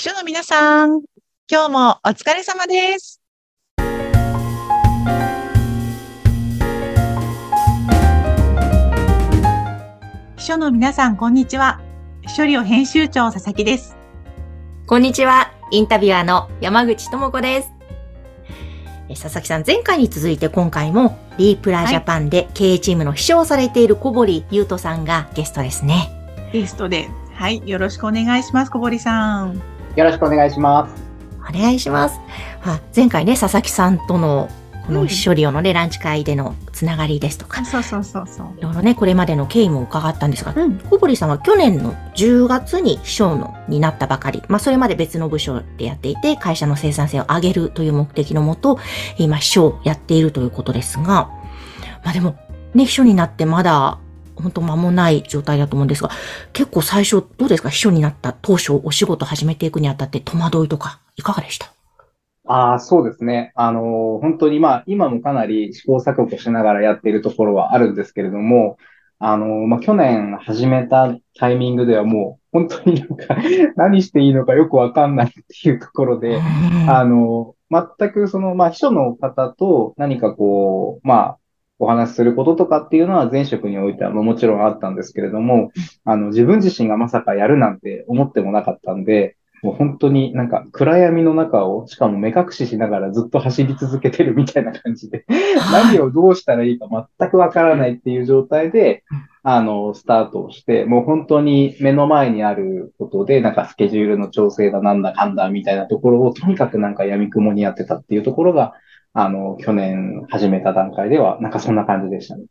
秘書の皆さん、今日もお疲れ様です。秘書の皆さん、こんにちは。秘書寮編集長、佐々木です。こんにちは。インタビュアーの山口智子です。え佐々木さん、前回に続いて今回もリープラジャパンで経営チームの秘書をされている小堀優斗さんがゲストですね。ゲストで、はい、よろしくお願いします、小堀さん。よろしくお願いします。お願いします。あ前回ね、佐々木さんとのこの秘書寮のね、ランチ会でのつながりですとか、そうそうそうそう。いろいろね、これまでの経緯も伺ったんですが、うん、小堀さんは去年の10月に秘書のになったばかり。まあ、それまで別の部署でやっていて、会社の生産性を上げるという目的のもと、今秘書をやっているということですが、まあでも、ね、秘書になってまだ、本当間もない状態だと思うんですが、結構最初、どうですか？秘書になった当初、お仕事始めていくにあたって戸惑いとか、いかがでした？ああ、そうですね。あのー本当にまあ、今もかなり試行錯誤しながらやっているところはあるんですけれども、あのーまあ、去年始めたタイミングではもう、本当になんか、何していいのかよくわかんないっていうところで、あの、全くその、まあ、秘書の方と何かこう、まあ、お話しすることとかっていうのは前職においてはもちろんあったんですけれども、あの、自分自身がまさかやるなんて思ってもなかったんで、もう本当になんか暗闇の中を、しかも目隠ししながらずっと走り続けてるみたいな感じで、何をどうしたらいいか全くわからないっていう状態で、あの、スタートをして、もう本当に目の前にあることで、なんかスケジュールの調整だなんだかんだみたいなところを、とにかくなんか闇雲にやってたっていうところが、あの、去年始めた段階では、なんかそんな感じでしたね。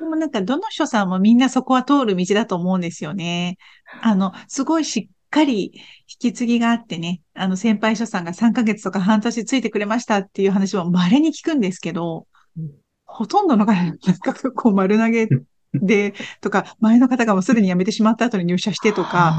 でもなんか、どの書さんもみんなそこは通る道だと思うんですよね。あの、すごいしっかり引き継ぎがあってね、あの、先輩書さんが3ヶ月とか半年ついてくれましたっていう話も稀に聞くんですけどうん、ほとんどの方が、なんかこう丸投げ で、とか、前の方がもうすでに辞めてしまった後に入社してとか、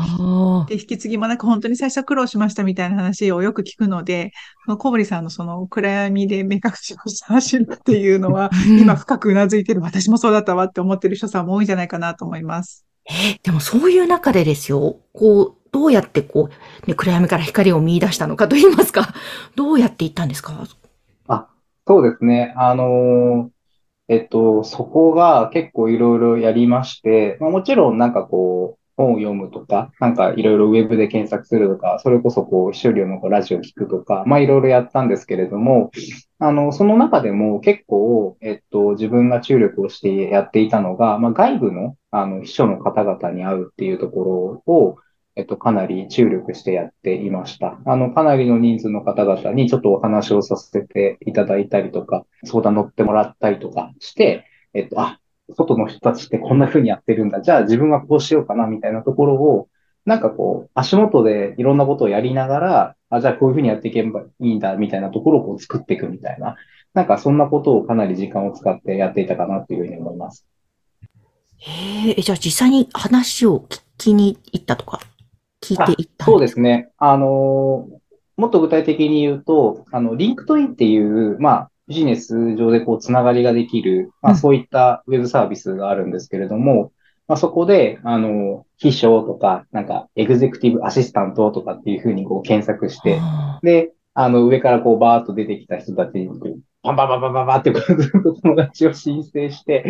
で、引き継ぎもなんか本当に最初は苦労しましたみたいな話をよく聞くので、その小堀さんのその暗闇で目隠しをして走るっていうのは、今深くうなずいてる私もそうだったわって思ってる人さんも多いんじゃないかなと思います。え、でもそういう中でですよ、こう、どうやってこう、ね、暗闇から光を見出したのかと言いますか、どうやっていったんですか？そうですね。あのーえっと、そこが結構いろいろやりまして、まあ、もちろんなんかこう、本を読むとか、なんかいろいろウェブで検索するとか、それこそこう、秘書寮のラジオ聞くとか、まあいろいろやったんですけれども、あの、その中でも結構、えっと、自分が注力をしてやっていたのが、まあ外部の、あの、秘書の方々に会うっていうところを、えっと、かなり注力してやっていました。あの、かなりの人数の方々にちょっとお話をさせていただいたりとか、相談乗ってもらったりとかして、えっと、あ、外の人たちってこんな風にやってるんだ。じゃあ自分はこうしようかな、みたいなところを、なんかこう、足元でいろんなことをやりながら、あ、じゃあこういう風にやっていけばいいんだ、みたいなところをこう作っていくみたいな。なんかそんなことをかなり時間を使ってやっていたかなというふうに思います。へえ、じゃあ実際に話を聞きに行ったとか、聞いていったそうですね。あのーもっと具体的に言うと、あの、リンクトインっていう、まあ、ビジネス上でこう、つながりができる、まあ、うん。そういったウェブサービスがあるんですけれども、まあ、そこで、あの、秘書とか、なんか、エグゼクティブアシスタントとかっていうふうにこう、検索して、あで、あの、上からこう、バーッと出てきた人たちに、バンバンバンバンバンバンってこう、ずっと友達を申請して、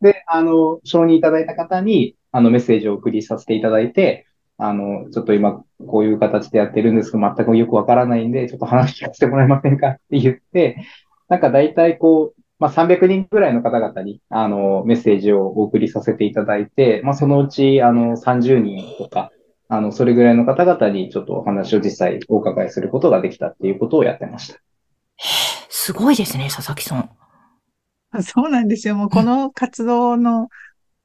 で、あの、承認いただいた方に、あの、メッセージを送りさせていただいて、あの、ちょっと今、こういう形でやってるんですけど、全くよくわからないんで、ちょっと話聞かせてもらえませんかって言って、なんか大体こう、まあ、300人くらいの方々に、あの、メッセージをお送りさせていただいて、まあ、そのうち、あの、30人とか、あの、それぐらいの方々にちょっとお話を実際お伺いすることができたっていうことをやってました。すごいですね、佐々木さん。そうなんですよ。もうこの活動の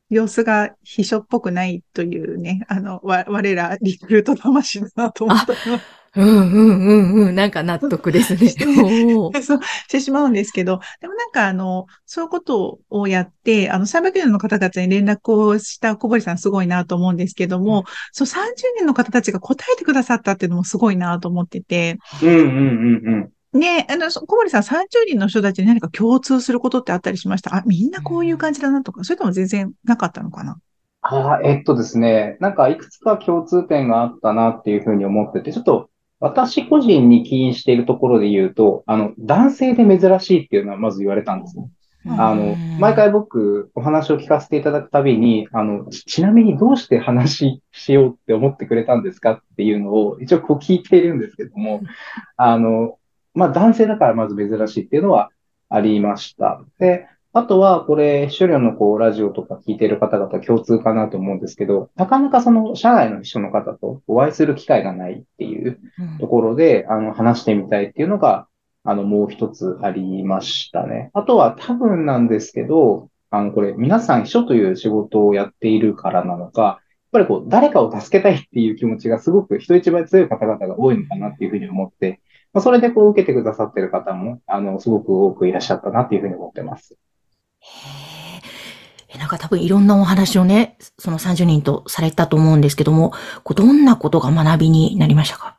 様子が秘書っぽくないというね、あの、わ、我らリクルート魂だなと思ったのうんうんうんうん。なんか納得ですね。そう してしまうんですけど、でもなんかあの、そういうことをやって、あの、300人の方々に連絡をした小堀さんすごいなと思うんですけども、そう30人の方たちが答えてくださったっていうのもすごいなと思ってて、うんうんうんうん。ね、あの、そ小堀さん30人の人たちに何か共通することってあったりしました？あ、みんなこういう感じだなとか、それとも全然なかったのかな？あーえっとですね、なんかいくつか共通点があったなっていうふうに思ってて、ちょっと私個人に起因しているところで言うと、あの、男性で珍しいっていうのはまず言われたんですね。うん。あの、毎回僕お話を聞かせていただくたびに、あの、ちちなみにどうして話しようって思ってくれたんですかっていうのを一応こう聞いているんですけども、あの、まあ男性だからまず珍しいっていうのはありました。で、あとはこれ、秘書寮のこうラジオとか聞いている方々共通かなと思うんですけど、なかなかその社外の秘書の方とお会いする機会がないっていううんところで、あの、話してみたいっていうのが、あの、もう一つありましたね。あとは多分なんですけど、あの、これ、皆さん秘書という仕事をやっているからなのか、やっぱりこう、誰かを助けたいっていう気持ちがすごく人一倍強い方々が多いのかなっていうふうに思って、まあ、それでこう、受けてくださってる方も、あの、すごく多くいらっしゃったなっていうふうに思ってます。へえ。なんか多分いろんなお話をね、その30人とされたと思うんですけども、こうどんなことが学びになりましたか？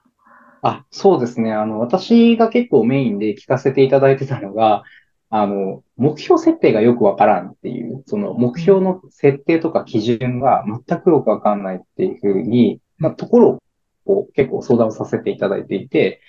あ、そうですね。あの、私が結構メインで聞かせていただいてたのが、あの、目標設定がよくわからんっていう、その目標の設定とか基準が全くよくわかんないっていうふうに、まあ、ところをこう結構相談をさせていただいていて、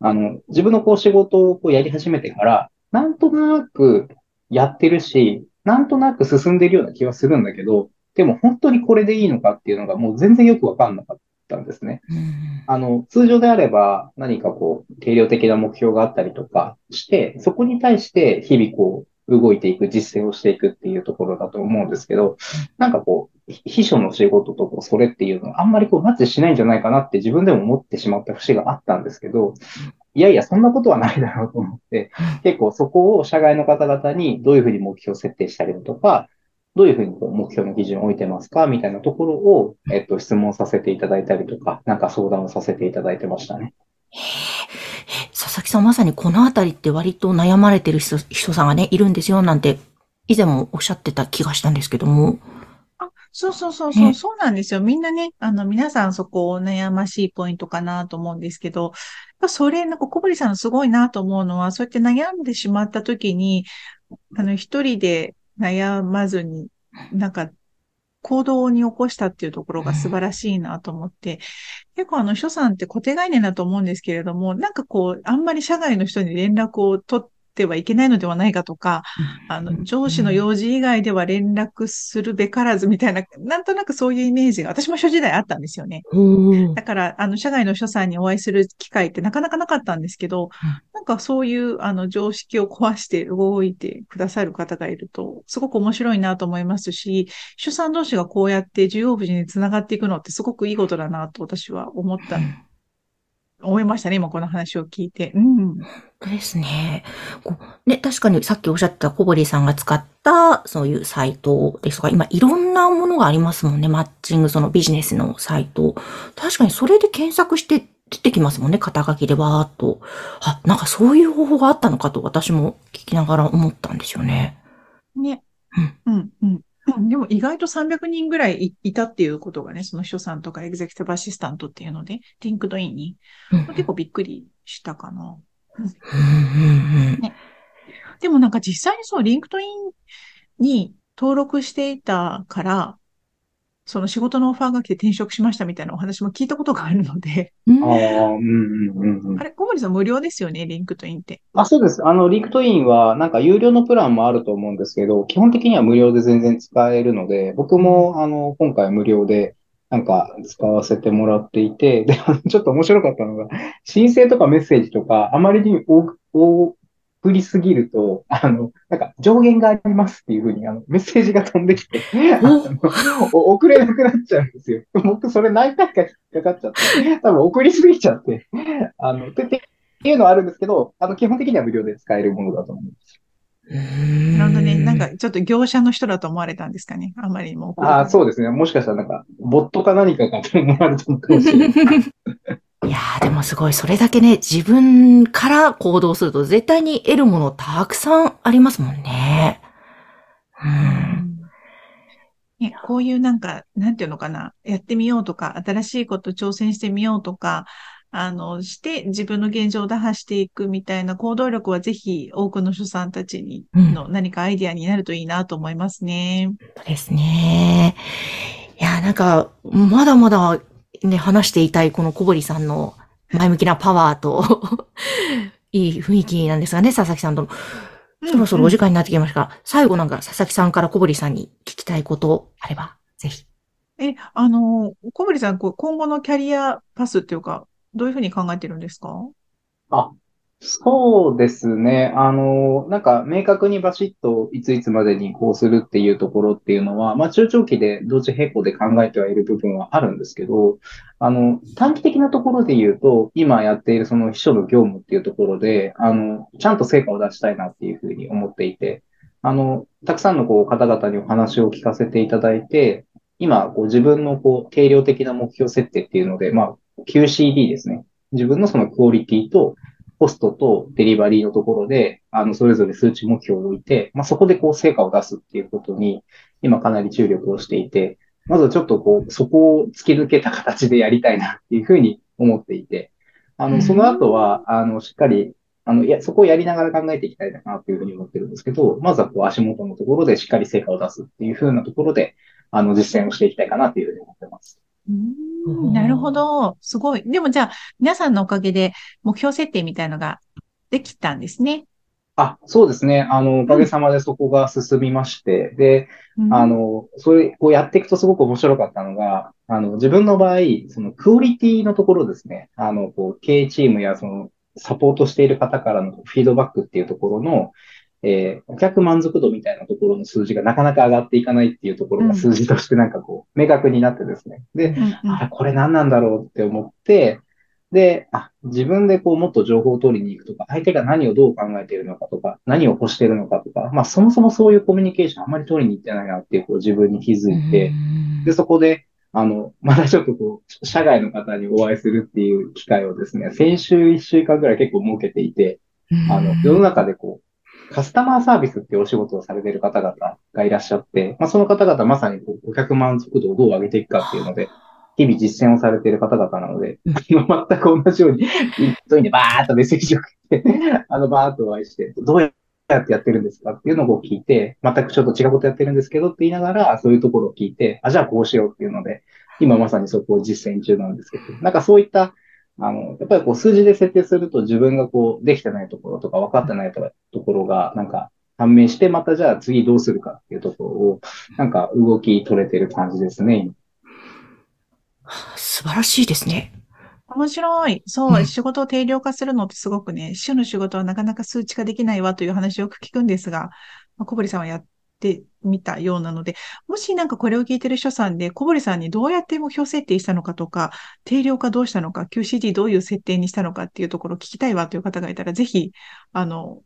あの、自分のこう仕事をこうやり始めてから、なんとなくやってるし、なんとなく進んでるような気はするんだけど、でも本当にこれでいいのかっていうのがもう全然よくわかんなかったんですね。うんあの、通常であれば何かこう、定量的な目標があったりとかして、そこに対して日々こう、動いていく、実践をしていくっていうところだと思うんですけど、なんかこう、秘書の仕事とこう、それっていうのはあんまりこう、マッチしないんじゃないかなって自分でも思ってしまった節があったんですけど、いやいや、そんなことはないだろうと思って、結構そこを社外の方々にどういうふうに目標設定したりだとか、どういうふうにこう目標の基準を置いてますかみたいなところを、えっと、質問させていただいたりとか、なんか相談をさせていただいてましたね。佐々木さんまさにこのあたりって割と悩まれてる人人さんがね、いるんですよなんて、以前もおっしゃってた気がしたんですけども。そうそうそうそう、ねそうなんですよ。みんなね、あの、皆さんそこ悩ましいポイントかなと思うんですけど、それ、なんか小堀さんのすごいなと思うのは、そうやって悩んでしまった時に、あの、一人で悩まずに、なんか、行動に起こしたっていうところが素晴らしいなと思って、結構あの、秘書さんって固定概念だと思うんですけれども、なんかこう、あんまり社外の人に連絡を取ってはいけないのではないかとか、あの、上司の用事以外では連絡するべからずみたいな、なんとなくそういうイメージが、私も諸時代あったんですよね。だから、あの、社外の秘書さんにお会いする機会ってなかなかなかったんですけど、なんかそういう、あの、常識を壊して動いてくださる方がいると、すごく面白いなと思いますし、秘書さん同士がこうやって需要部につながっていくのってすごくいいことだなと私は思った、思いましたね、今この話を聞いて。うん。本当ですね。こうね、確かにさっきおっしゃってた小堀さんが使ったそういうサイトですとか、今いろんなものがありますもんね。マッチング、そのビジネスのサイト。確かにそれで検索して出てきますもんね。肩書きでわーっと。あ、なんかそういう方法があったのかと私も聞きながら思ったんですよね。ね。うん、うん。うんでも意外と300人ぐらいいたっていうことがね、その秘書さんとかエグゼクティブアシスタントっていうので、リンクドインに、うん。結構びっくりしたかな。うん。うん。うん。でもなん。か実際にそう、リンクトインに登録していたから、その仕事のオファーが来て転職しましたみたいなお話も聞いたことがあるので、うんああ、うんうんうんうんあ。れ、小堀さん無料ですよね、リンクトインって。あ、そうです。あの、リンクトインは、なんか有料のプランもあると思うんですけど、基本的には無料で全然使えるので、僕も、あの、今回無料で、なんか使わせてもらっていて、で、ちょっと面白かったのが、申請とかメッセージとか、あまりに多く多送りすぎると、あの、なんか上限がありますっていうふうに、あの、メッセージが飛んできて、あのお送れなくなっちゃうんですよ。僕、それ何回か引っかかっちゃって、多分送りすぎちゃって、あの、ててっていうのはあるんですけど、あの、基本的には無料で使えるものだと思います。なるほどね。なんかちょっと業者の人だと思われたんですかね。あんまりにも。ああ、そうですね。もしかしたらなんか、ボットか何かかと思われたのかもしれない。いやーでもすごい、それだけね、自分から行動すると絶対に得るものたくさんありますもんね。うん。ね、こういうなんか、なんていうのかな、やってみようとか、新しいこと挑戦してみようとか、あの、して自分の現状を打破していくみたいな行動力はぜひ多くの書さんたちにうんの何かアイディアになるといいなと思いますね。そうですね。なんか、まだまだね、話していたいこの小堀さんの前向きなパワーと、いい雰囲気なんですがね、佐々木さんとの。そろそろお時間になってきましたが、最後なんか佐々木さんから小堀さんに聞きたいことあれば、ぜひ。え、あの、小堀さん、こう今後のキャリアパスっていうか、どういうふうに考えてるんですか？あ、そうですね。あの、なんか明確にバシッといついつまでにこうするっていうところっていうのは、まあ中長期で同時並行で考えてはいる部分はあるんですけど、あの、短期的なところで言うと、今やっているその秘書の業務っていうところで、あの、ちゃんと成果を出したいなっていうふうに思っていて、あの、たくさんのこう方々にお話を聞かせていただいて、今、こう自分のこう定量的な目標設定っていうので、まあ、QCD ですね。自分のそのクオリティとコストとデリバリーのところで、あの、それぞれ数値目標を置いて、まあ、そこでこう成果を出すっていうことに、今かなり注力をしていて、まずちょっとこう、そこを突き抜けた形でやりたいなっていうふうに思っていて、あの、その後は、あの、しっかり、あの、いや、そこをやりながら考えていきたいなっていうふうに思ってるんですけど、まずはこう、足元のところでしっかり成果を出すっていうふうなところで、あの、実践をしていきたいかなっていうふうに思ってます。なるほど。すごい。でもじゃあ、皆さんのおかげで目標設定みたいのができたんですね。あ、そうですね。あの、おかげさまでそこが進みまして、うん、で、あの、それ、こうやっていくとすごく面白かったのが、あの、自分の場合、そのクオリティのところですね。あの、こう、経営チームやその、サポートしている方からのフィードバックっていうところの、えー、お客満足度みたいなところの数字がなかなか上がっていかないっていうところが数字としてなんかこう、明確になってですね。で、うん。あこれ何なんだろうって思って、で、あ、自分でこうもっと情報を取りに行くとか、相手が何をどう考えているのかとか、何を欲しているのかとか、まあそもそもそういうコミュニケーションあんまり取りに行ってないなっていうこう自分に気づいて、で、そこで、あの、またちょっとこう、社外の方にお会いするっていう機会をですね、先週1週間ぐらい結構設けていて、あの、世の中でこう、カスタマーサービスっていうお仕事をされている方々がいらっしゃって、まあ、その方々まさにお客満足度をどう上げていくかっていうので、日々実践をされている方々なので、全く同じように、一人でバーっとメッセージを送って、あの、バーっとお会いして、どうやってやってるんですかっていうのを聞いて、全くちょっと違うことやってるんですけどって言いながら、そういうところを聞いて、あ、じゃあこうしようっていうので、今まさにそこを実践中なんですけど、なんかそういったあの、やっぱりこう数字で設定すると自分がこうできてないところとか分かってないところがなんか判明して、またじゃあ次どうするかっていうところを、なんか動き取れてる感じですね。素晴らしいですね。面白い。そう、うん、仕事を定量化するのってすごくね、主の仕事はなかなか数値化できないわという話をよく聞くんですが、まあ、小堀さんはやってみたようなので、もしなんかこれを聞いてる人さんで、小堀さんにどうやって目標設定したのかとか、定量化どうしたのか、QCD どういう設定にしたのかっていうところを聞きたいわという方がいたら、ぜひ、あの、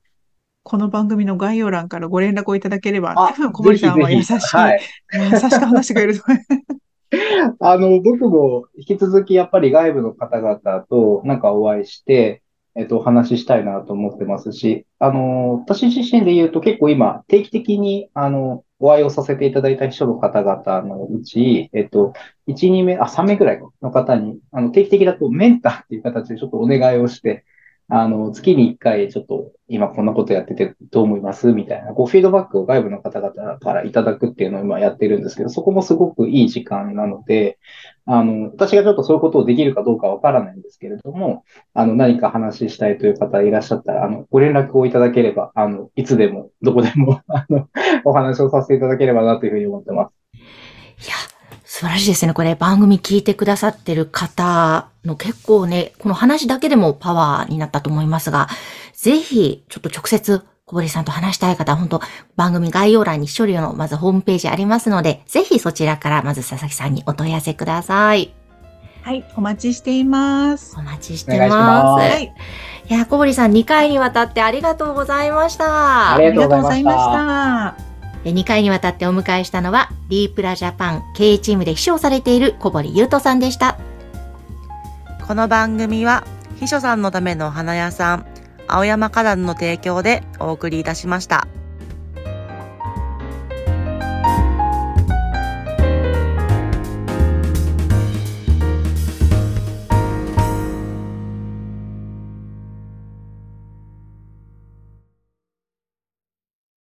この番組の概要欄からご連絡をいただければ、多分小堀さんは優しい、はい、優しく話してくれると思います。あの、僕も引き続きやっぱり外部の方々となんかお会いして、えっと、お話ししたいなと思ってますし、あの、私自身で言うと結構今、定期的に、あの、お会いをさせていただいた秘書の方々のうち、えっと、1、2名、あ、3名ぐらいの方に、あの、定期的だとメンターっていう形でちょっとお願いをして、あの、月に1回ちょっと今こんなことやっててどう思います？みたいな、こうフィードバックを外部の方々からいただくっていうのを今やってるんですけど、そこもすごくいい時間なので、あの、私がちょっとそういうことをできるかどうかわからないんですけれども、あの、何か話したいという方いらっしゃったら、あの、ご連絡をいただければ、あの、いつでも、どこでも、あの、お話をさせていただければなというふうに思ってます。いや、素晴らしいですね。これ番組聞いてくださってる方の結構ね、この話だけでもパワーになったと思いますが、ぜひ、ちょっと直接、小堀さんと話したい方、本当番組概要欄に処理のまずホームページありますので、ぜひそちらからまず佐々木さんにお問い合わせください。はい、お待ちしています。お待ちしてます。ますはい。いや、小堀さん2回にわたってありがとうございました。ありがとうございました。2回にわたってお迎えしたのは、リープラジャパン経営チームで秘書をされている小堀優斗さんでした。この番組は、秘書さんのためのお花屋さん、青山花壇の提供でお送りいたしました。